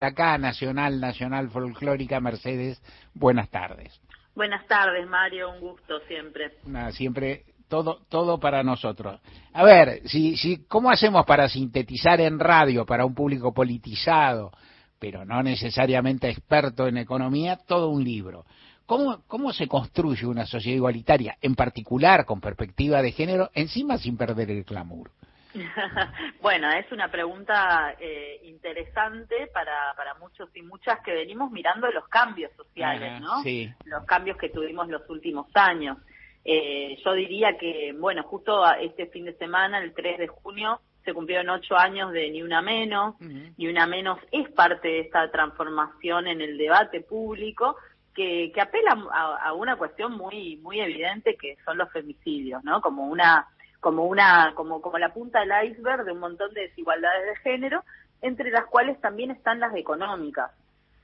acá, Nacional, Nacional Folclórica, Mercedes, buenas tardes. Buenas tardes, Mario, un gusto siempre. Nada, siempre todo, todo para nosotros. A ver, si, si, ¿cómo hacemos para sintetizar en radio para un público politizado, pero no necesariamente experto en economía, todo un libro? ¿Cómo, ¿Cómo se construye una sociedad igualitaria, en particular con perspectiva de género, encima sin perder el clamor? bueno, es una pregunta eh, interesante para, para muchos y muchas que venimos mirando los cambios sociales, ¿no? Sí. Los cambios que tuvimos los últimos años. Eh, yo diría que, bueno, justo este fin de semana, el 3 de junio, se cumplieron ocho años de Ni Una Menos. Ni Una Menos es parte de esta transformación en el debate público que, que apela a, a una cuestión muy, muy evidente que son los femicidios, ¿no? Como una como una como como la punta del iceberg de un montón de desigualdades de género entre las cuales también están las económicas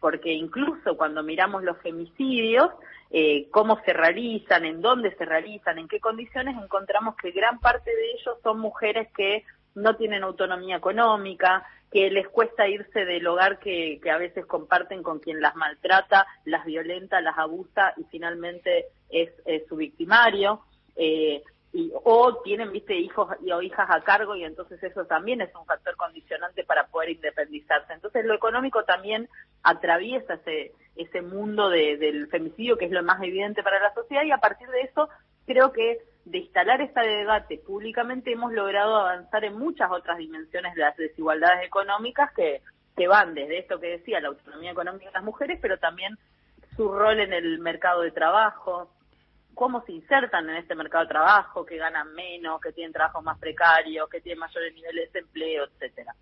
porque incluso cuando miramos los femicidios eh, cómo se realizan en dónde se realizan en qué condiciones encontramos que gran parte de ellos son mujeres que no tienen autonomía económica, que les cuesta irse del hogar que, que a veces comparten con quien las maltrata, las violenta, las abusa y finalmente es, es su victimario. Eh, y, o tienen, viste, hijos y, o hijas a cargo y entonces eso también es un factor condicionante para poder independizarse. Entonces lo económico también atraviesa ese, ese mundo de, del femicidio que es lo más evidente para la sociedad y a partir de eso creo que de instalar este debate públicamente hemos logrado avanzar en muchas otras dimensiones de las desigualdades económicas que, que van desde esto que decía, la autonomía económica de las mujeres, pero también su rol en el mercado de trabajo, cómo se insertan en este mercado de trabajo, que ganan menos, que tienen trabajo más precario, que tienen mayores niveles de empleo, etcétera.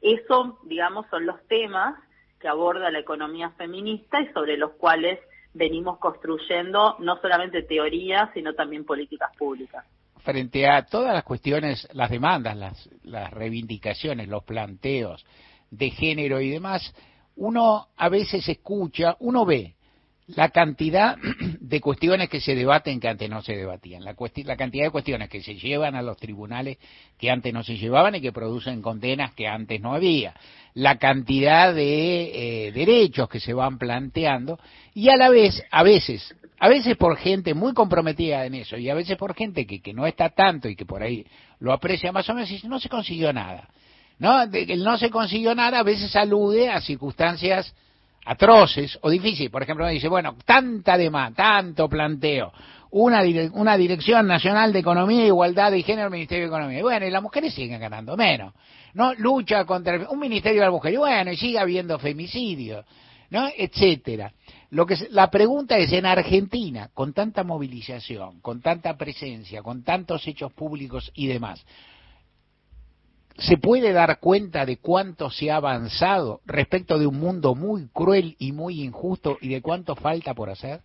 Eso, digamos, son los temas que aborda la economía feminista y sobre los cuales venimos construyendo no solamente teorías, sino también políticas públicas. Frente a todas las cuestiones, las demandas, las, las reivindicaciones, los planteos de género y demás, uno a veces escucha, uno ve la cantidad de cuestiones que se debaten que antes no se debatían, la, la, cantidad de cuestiones que se llevan a los tribunales que antes no se llevaban y que producen condenas que antes no había, la cantidad de eh, derechos que se van planteando y a la vez, a veces, a veces por gente muy comprometida en eso y a veces por gente que, que no está tanto y que por ahí lo aprecia más o menos y no se consiguió nada. ¿No? De que no se consiguió nada a veces alude a circunstancias atroces o difíciles. Por ejemplo, dice, bueno, tanta demanda, tanto planteo, una, una Dirección Nacional de Economía, Igualdad y Género, Ministerio de Economía. Y bueno, y las mujeres siguen ganando menos. ¿No? Lucha contra un Ministerio de la Mujer. Y bueno, y sigue habiendo femicidios. ¿No? Etcétera. Lo que la pregunta es en Argentina, con tanta movilización, con tanta presencia, con tantos hechos públicos y demás, se puede dar cuenta de cuánto se ha avanzado respecto de un mundo muy cruel y muy injusto y de cuánto falta por hacer?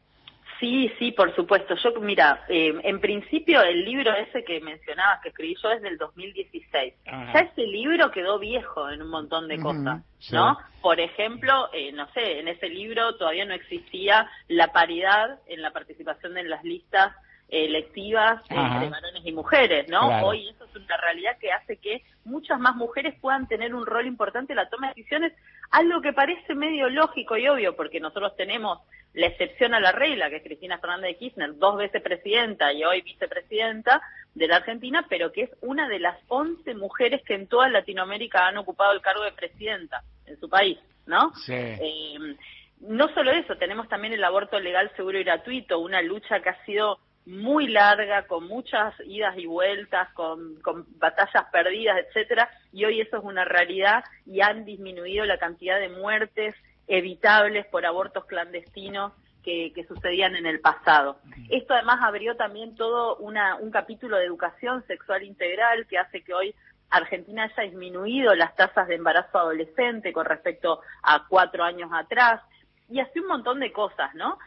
Sí, sí, por supuesto. Yo, mira, eh, en principio el libro ese que mencionabas, que escribí yo, es del 2016. Ajá. Ya ese libro quedó viejo en un montón de cosas, ¿no? Por ejemplo, eh, no sé, en ese libro todavía no existía la paridad en la participación en las listas electivas entre varones y mujeres, ¿no? Claro. Hoy eso es una realidad que hace que muchas más mujeres puedan tener un rol importante en la toma de decisiones, algo que parece medio lógico y obvio, porque nosotros tenemos la excepción a la regla, que es Cristina Fernández de Kirchner, dos veces presidenta y hoy vicepresidenta de la Argentina, pero que es una de las 11 mujeres que en toda Latinoamérica han ocupado el cargo de presidenta en su país, ¿no? Sí. Eh, no solo eso, tenemos también el aborto legal, seguro y gratuito, una lucha que ha sido muy larga, con muchas idas y vueltas, con, con, batallas perdidas, etcétera, y hoy eso es una realidad y han disminuido la cantidad de muertes evitables por abortos clandestinos que, que sucedían en el pasado. Esto además abrió también todo una, un capítulo de educación sexual integral que hace que hoy Argentina haya disminuido las tasas de embarazo adolescente con respecto a cuatro años atrás y así un montón de cosas, ¿no?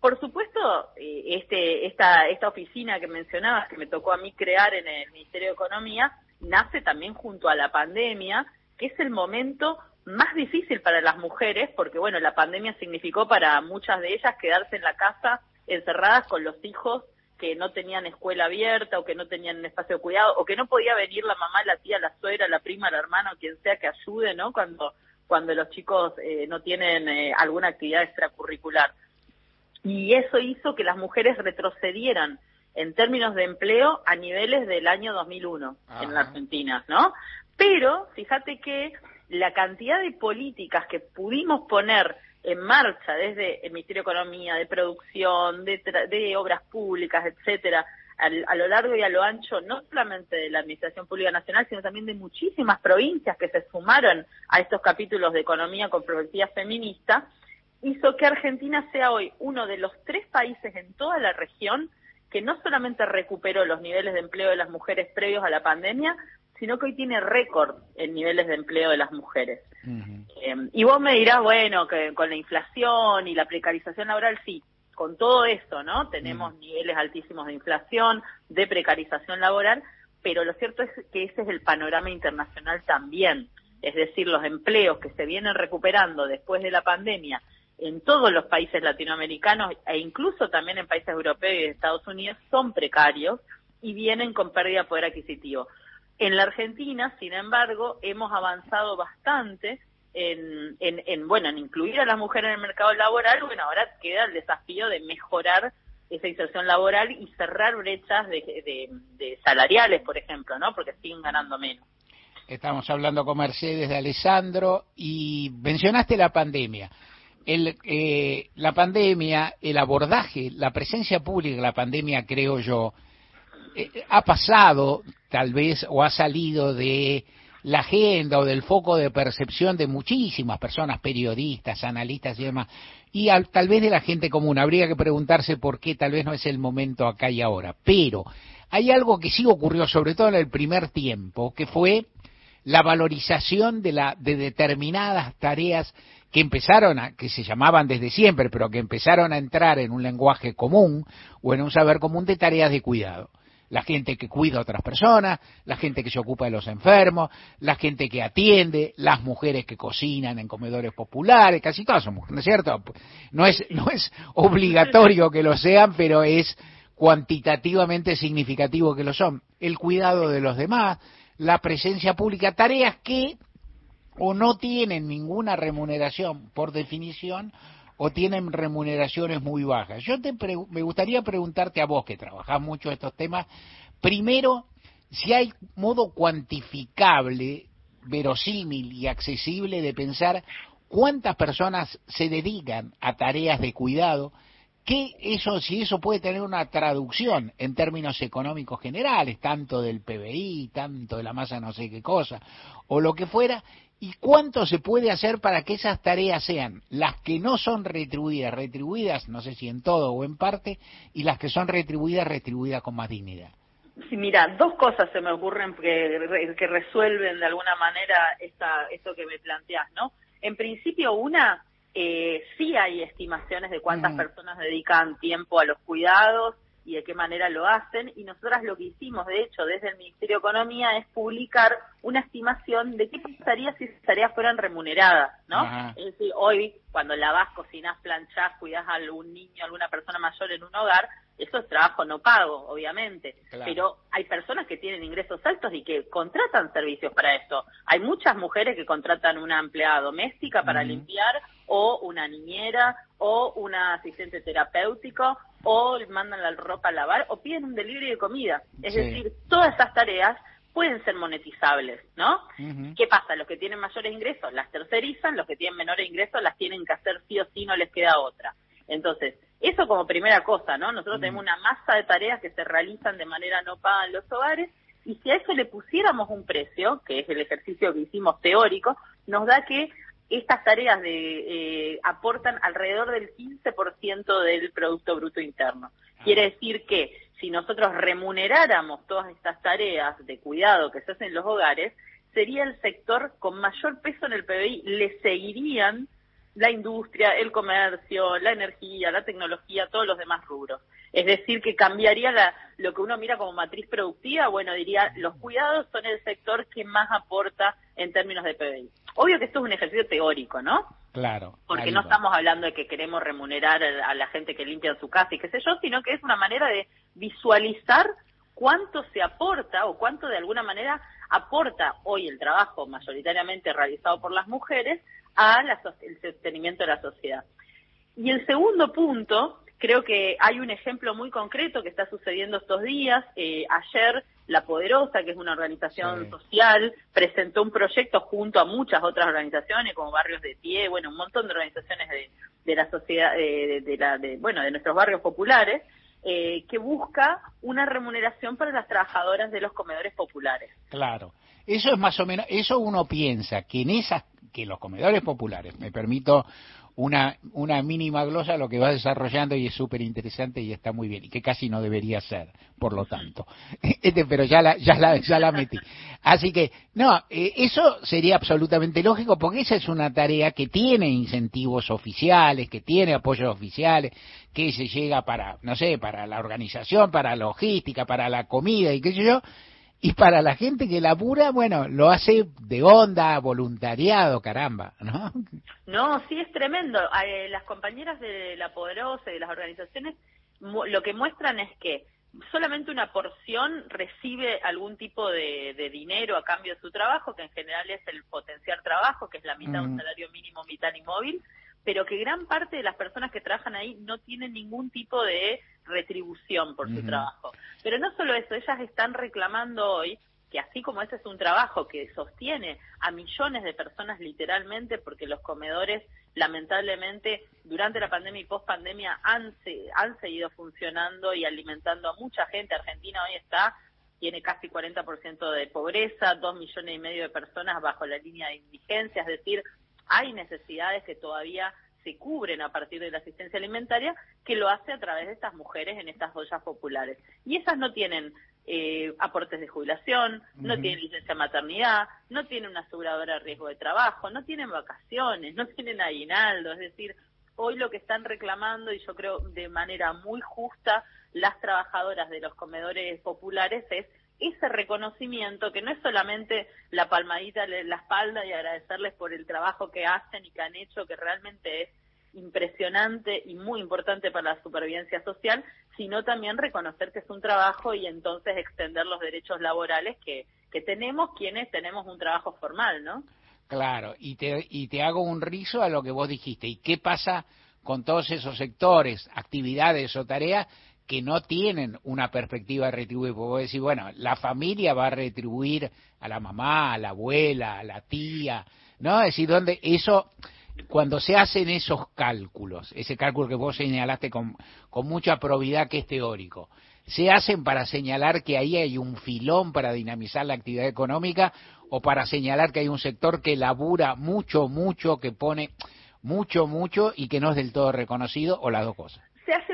Por supuesto, este, esta, esta oficina que mencionabas, que me tocó a mí crear en el Ministerio de Economía, nace también junto a la pandemia, que es el momento más difícil para las mujeres, porque bueno, la pandemia significó para muchas de ellas quedarse en la casa encerradas con los hijos que no tenían escuela abierta o que no tenían espacio de cuidado o que no podía venir la mamá, la tía, la suegra, la prima, el hermano, quien sea que ayude, ¿no? Cuando cuando los chicos eh, no tienen eh, alguna actividad extracurricular. Y eso hizo que las mujeres retrocedieran en términos de empleo a niveles del año 2001 en la Argentina, ¿no? Pero fíjate que la cantidad de políticas que pudimos poner en marcha desde el Ministerio de Economía, de producción, de, de obras públicas, etcétera, a, lo largo y a lo ancho, no solamente de la Administración Pública Nacional, sino también de muchísimas provincias que se sumaron a estos capítulos de economía con perspectiva feminista, hizo que Argentina sea hoy uno de los tres países en toda la región que no solamente recuperó los niveles de empleo de las mujeres previos a la pandemia, sino que hoy tiene récord en niveles de empleo de las mujeres. Em, y vos me dirás, bueno, que con la inflación y la precarización laboral, sí, con todo eso, ¿no? Tenemos niveles altísimos de inflación, de precarización laboral, pero lo cierto es que ese es el panorama internacional también. Es decir, los empleos que se vienen recuperando después de la pandemia en todos los países latinoamericanos e incluso también en países europeos y Estados Unidos son precarios y vienen con pérdida de poder adquisitivo. En la Argentina, sin embargo, hemos avanzado bastante en, en, bueno, en incluir a las mujeres en el mercado laboral. Bueno, ahora queda el desafío de mejorar esa inserción laboral y cerrar brechas de, salariales, por ejemplo, ¿no? Porque siguen ganando menos. Estamos hablando con Mercedes de Alessandro y mencionaste la pandemia. El, eh, la pandemia, el abordaje, la presencia pública de la pandemia, creo yo, eh, ha pasado tal vez o ha salido de la agenda o del foco de percepción de muchísimas personas, periodistas, analistas y demás, y tal vez de la gente común. Habría que preguntarse por qué tal vez no es el momento acá y ahora. Pero hay algo que sí ocurrió, sobre todo en el primer tiempo, que fue la valorización de, la, de determinadas tareas que empezaron a, que se llamaban desde siempre, pero que empezaron a entrar en un lenguaje común o en un saber común de tareas de cuidado la gente que cuida a otras personas, la gente que se ocupa de los enfermos, la gente que atiende, las mujeres que cocinan en comedores populares, casi todas son mujeres, ¿no es cierto? No es, no es obligatorio que lo sean, pero es cuantitativamente significativo que lo son. El cuidado de los demás, la presencia pública, tareas que o no tienen ninguna remuneración por definición o tienen remuneraciones muy bajas. Yo te me gustaría preguntarte a vos, que trabajás mucho estos temas, primero, si hay modo cuantificable, verosímil y accesible de pensar cuántas personas se dedican a tareas de cuidado, que eso, si eso puede tener una traducción en términos económicos generales, tanto del PBI, tanto de la masa no sé qué cosa, o lo que fuera, ¿Y cuánto se puede hacer para que esas tareas sean las que no son retribuidas, retribuidas, no sé si en todo o en parte, y las que son retribuidas, retribuidas con más dignidad? Sí, mira, dos cosas se me ocurren que, que resuelven de alguna manera esta, esto que me planteas, ¿no? En principio, una, eh, sí hay estimaciones de cuántas personas dedican tiempo a los cuidados, y de qué manera lo hacen. Y nosotras lo que hicimos, de hecho, desde el Ministerio de Economía es publicar una estimación de qué pasaría si esas tareas fueran remuneradas, ¿no? Es decir, hoy, cuando lavas, cocinas, planchás, cuidas a algún niño, a alguna persona mayor en un hogar, eso es trabajo no pago, obviamente. Pero hay personas que tienen ingresos altos y que contratan servicios para esto. Hay muchas mujeres que contratan una empleada doméstica para limpiar o una niñera o una asistente terapéutico o mandan la ropa a lavar o piden un delivery de comida. Es decir, todas esas tareas pueden ser monetizables, ¿no? ¿Qué pasa? Los que tienen mayores ingresos las tercerizan, los que tienen menores ingresos las tienen que hacer sí o sí, no les queda otra. Entonces, eso como primera cosa, ¿no? Nosotros tenemos una masa de tareas que se realizan de manera no paga en los hogares y si a eso le pusiéramos un precio, que es el ejercicio que hicimos teórico, nos da que estas tareas de, eh, aportan alrededor del 15% del Producto Bruto Interno. Ah. Quiere decir que si nosotros remuneráramos todas estas tareas de cuidado que se hacen en los hogares, sería el sector con mayor peso en el PBI, le seguirían la industria, el comercio, la energía, la tecnología, todos los demás rubros. Es decir, que cambiaría la, lo que uno mira como matriz productiva, bueno, diría, los cuidados son el sector que más aporta en términos de PBI. Obvio que esto es un ejercicio teórico, ¿no? Claro. Porque no estamos hablando de que queremos remunerar a la gente que limpia su casa y qué sé yo, sino que es una manera de visualizar cuánto se aporta o cuánto de alguna manera aporta hoy el trabajo mayoritariamente realizado por las mujeres al sostenimiento de la sociedad. Y el segundo punto, creo que hay un ejemplo muy concreto que está sucediendo estos días. Eh, ayer La Poderosa, que es una organización social, presentó un proyecto junto a muchas otras organizaciones como Barrios de Pie, bueno, un montón de organizaciones de, la sociedad, de, la, de, bueno, de nuestros barrios populares, eh, que busca una remuneración para las trabajadoras de los comedores populares. Claro, eso es más o menos, eso uno piensa que en esas, que los comedores populares, me permito una, una mínima glosa lo que va desarrollando y es súper interesante y está muy bien y que casi no debería ser, por lo tanto. Este, pero ya la, ya la, ya la metí. Así que, no, eh, eso sería absolutamente lógico porque esa es una tarea que tiene incentivos oficiales, que tiene apoyos oficiales, que se llega para, no sé, para la organización, para la logística, para la comida y qué sé yo, y para la gente que labura, bueno, lo hace de onda, voluntariado, caramba, ¿no? No, sí es tremendo. Eh, las compañeras de La Poderosa y de las organizaciones lo que muestran es que solamente una porción recibe algún tipo de, dinero a cambio de su trabajo, que en general es el potenciar trabajo, que es la mitad de un mm. salario mínimo, mitad móvil, pero que gran parte de las personas que trabajan ahí no tienen ningún tipo de retribución por su trabajo. Pero no solo eso, ellas están reclamando hoy que así como ese es un trabajo que sostiene a millones de personas literalmente, porque los comedores lamentablemente durante la pandemia y post pandemia han, han seguido funcionando y alimentando a mucha gente. Argentina hoy está tiene casi 40% de pobreza, dos millones y medio de personas bajo la línea de indigencia, es decir, hay necesidades que todavía se cubren a partir de la asistencia alimentaria, que lo hace a través de estas mujeres en estas ollas populares. Y esas no tienen eh, aportes de jubilación, no tienen licencia de maternidad, no tienen una aseguradora de riesgo de trabajo, no tienen vacaciones, no tienen aguinaldo, es decir, hoy lo que están reclamando, y yo creo de manera muy justa, las trabajadoras de los comedores populares es ese reconocimiento que no es solamente la palmadita en la espalda y agradecerles por el trabajo que hacen y que han hecho, que realmente es impresionante y muy importante para la supervivencia social, sino también reconocer que es un trabajo y entonces extender los derechos laborales que, que tenemos quienes tenemos un trabajo formal, ¿no? Claro, y te, y te hago un rizo a lo que vos dijiste. ¿Y qué pasa con todos esos sectores, actividades o tareas que no tienen una perspectiva. Porque vos decís, bueno, la familia va a retribuir a la mamá, a la abuela, a la tía, ¿no? Es decir, donde eso, cuando se hacen esos cálculos, ese cálculo que vos señalaste con, con mucha probidad que es teórico, se hacen para señalar que ahí hay un filón para dinamizar la actividad económica o para señalar que hay un sector que labura mucho, mucho, que pone mucho, mucho y que no es del todo reconocido o las dos cosas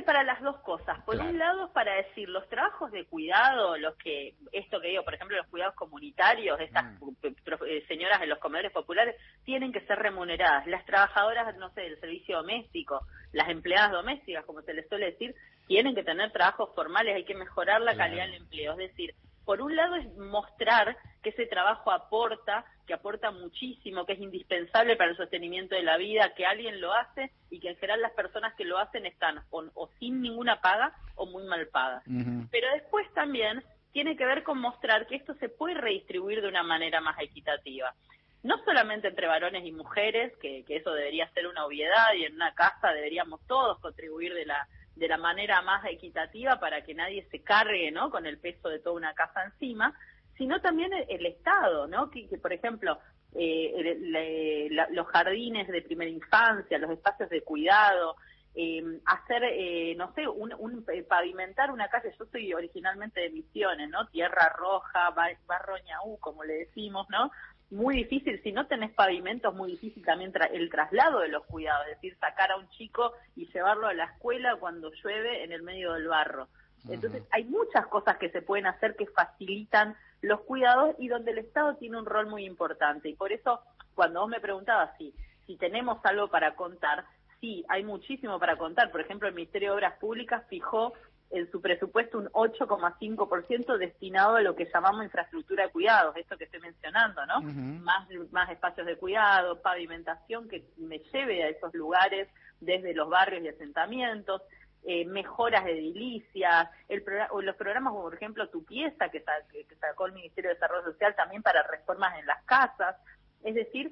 para las dos cosas. Por un lado, para decir, los trabajos de cuidado, los que, esto que digo, por ejemplo, los cuidados comunitarios, estas mm. eh, señoras de los comedores populares, tienen que ser remuneradas. Las trabajadoras, no sé, del servicio doméstico, las empleadas domésticas, como se les suele decir, tienen que tener trabajos formales, hay que mejorar la calidad del empleo. Es decir, por un lado es mostrar que ese trabajo aporta, que aporta muchísimo, que es indispensable para el sostenimiento de la vida, que alguien lo hace y que en general las personas que lo hacen están o, sin ninguna paga o muy mal pagas. Pero después también tiene que ver con mostrar que esto se puede redistribuir de una manera más equitativa. No solamente entre varones y mujeres, que eso debería ser una obviedad y en una casa deberíamos todos contribuir de la de la manera más equitativa para que nadie se cargue ¿no? con el peso de toda una casa encima, sino también el, Estado, ¿no? que, por ejemplo eh, los jardines de primera infancia, los espacios de cuidado, eh, hacer, eh, no sé, un, un, pavimentar una calle. Yo soy originalmente de Misiones, ¿no? Tierra Roja, Barro Ñaú, como le decimos, ¿no? muy difícil, si no tenés pavimentos, muy difícil también el traslado de los cuidados, es decir, sacar a un chico y llevarlo a la escuela cuando llueve en el medio del barro. Entonces, hay muchas cosas que se pueden hacer que facilitan los cuidados y donde el Estado tiene un rol muy importante. Y por eso, cuando vos me preguntabas si, si tenemos algo para contar, sí, hay muchísimo para contar. Por ejemplo, el Ministerio de Obras Públicas fijó en su presupuesto un 8,5% destinado a lo que llamamos infraestructura de cuidados, esto que estoy mencionando, ¿no? Más más espacios de cuidado, pavimentación que me lleve a esos lugares desde los barrios y asentamientos, eh, mejoras de edilicias, el los programas como por ejemplo Tu Pieza que, que sacó el Ministerio de Desarrollo Social también para reformas en las casas, es decir,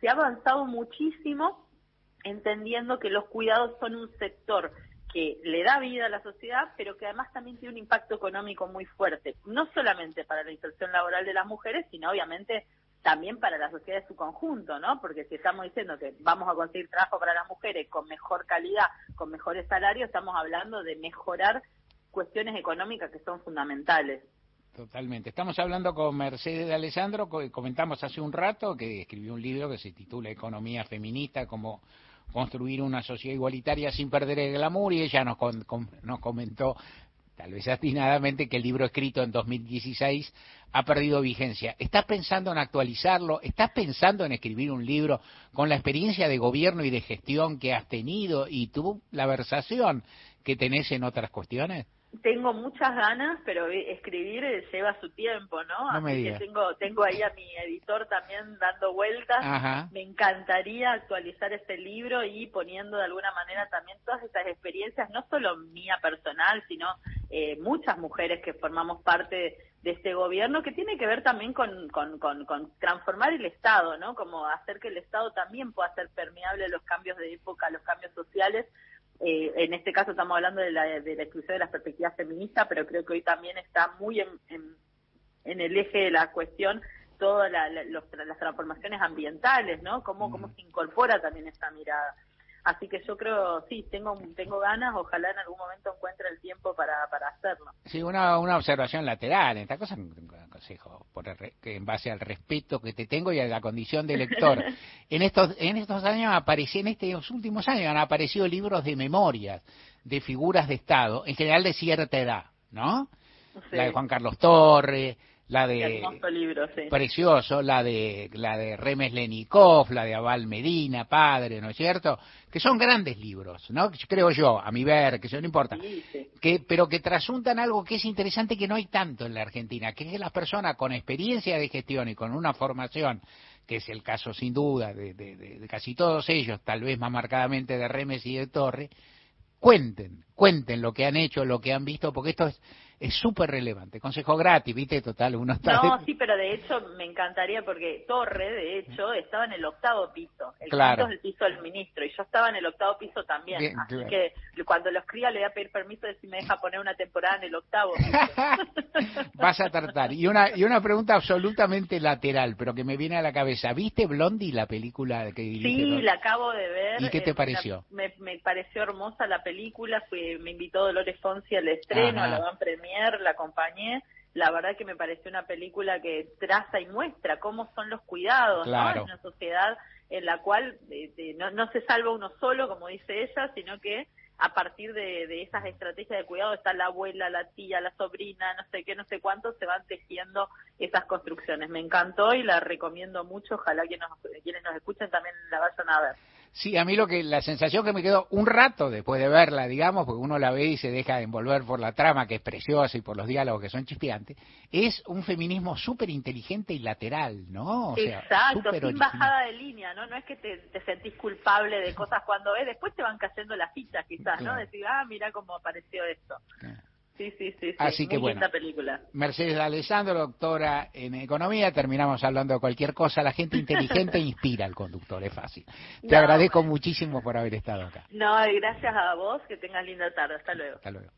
se ha avanzado muchísimo entendiendo que los cuidados son un sector que le da vida a la sociedad, pero que además también tiene un impacto económico muy fuerte, no solamente para la inserción laboral de las mujeres, sino obviamente también para la sociedad de su conjunto, ¿no? Porque si estamos diciendo que vamos a conseguir trabajo para las mujeres con mejor calidad, con mejores salarios, estamos hablando de mejorar cuestiones económicas que son fundamentales. Totalmente. Estamos hablando con Mercedes de Alessandro, comentamos hace un rato que escribió un libro que se titula Economía Feminista, como construir una sociedad igualitaria sin perder el glamour, y ella nos, nos comentó tal vez atinadamente, que el libro escrito en 2016 ha perdido vigencia. ¿Estás pensando en actualizarlo? ¿Estás pensando en escribir un libro con la experiencia de gobierno y de gestión que has tenido y tu la versación que tenés en otras cuestiones? Tengo muchas ganas, pero escribir lleva su tiempo, ¿no? no me tengo, tengo ahí a mi editor también dando vueltas. Me encantaría actualizar este libro y poniendo de alguna manera también todas estas experiencias, no solo mía personal, sino eh, muchas mujeres que formamos parte de este gobierno, que tiene que ver también con, con, con, con, transformar el Estado, ¿no? Como hacer que el Estado también pueda ser permeable a los cambios de época, a los cambios sociales, eh, en este caso estamos hablando de la, de la exclusión de las perspectivas feministas, pero creo que hoy también está muy en, en, el eje de la cuestión todas las transformaciones ambientales, ¿no? Cómo, cómo mm. se incorpora también esa mirada. Así que yo creo, sí, tengo tengo ganas, ojalá en algún momento encuentre el tiempo para, para hacerlo. Sí, una, una observación lateral, esta cosa consejo, por que en base al respeto que te tengo y a la condición de lector. en estos en estos años apareció, en estos últimos años han aparecido libros de memorias de figuras de Estado, en general de cierta edad, ¿no? La de Juan Carlos Torres, la de precioso, la de la de Remes Lenikov, la de Abal Medina, padre, ¿no es cierto? Que son grandes libros, ¿no? Creo yo, a mi ver, que eso no importa, que pero que trasuntan algo que es interesante que no hay tanto en la Argentina, que es que las personas con experiencia de gestión y con una formación que es el caso sin duda de, de casi todos ellos, tal vez más marcadamente de Remes y de Torre, cuenten, cuenten lo que han hecho, lo que han visto, porque esto es es súper relevante. Consejo gratis, ¿viste? Total, uno está... No, sí, pero de hecho me encantaría porque Torre, de hecho, estaba en el octavo piso. El claro. es el piso del ministro y yo estaba en el octavo piso también. así que cuando lo escriba le voy a pedir permiso de si me deja poner una temporada en el octavo Vas a tratar. Y una, y una pregunta absolutamente lateral, pero que me viene a la cabeza. ¿Viste Blondie, la película que Sí, la acabo de ver. ¿Y qué te pareció? me, pareció hermosa la película. Fui, me invitó Dolores Fonsi al estreno, a la van premier la acompañé, la verdad que me pareció una película que traza y muestra cómo son los cuidados en una sociedad en la cual no, no se salva uno solo, como dice ella, sino que a partir de, esas estrategias de cuidado está la abuela, la tía, la sobrina, no sé qué, no sé cuánto, se van tejiendo esas construcciones. Me encantó y la recomiendo mucho, ojalá que nos, quienes nos escuchen también la vayan a ver. Sí, a mí lo que la sensación que me quedó un rato después de verla, digamos, porque uno la ve y se deja envolver por la trama que es preciosa y por los diálogos que son chispeantes, es un feminismo súper inteligente y lateral, ¿no? O Exacto, sin bajada de línea, ¿no? No es que te, sentís culpable de cosas cuando ves, después te van cayendo las fichas quizás, ¿no? Decir, ah, mira cómo apareció esto. Sí, sí, sí, Así que bueno, película. Mercedes Alessandro, doctora en economía, terminamos hablando de cualquier cosa. La gente inteligente inspira al conductor, es fácil. Te agradezco muchísimo por haber estado acá. No, y gracias a vos, que tengas linda tarde. Hasta luego. Hasta luego.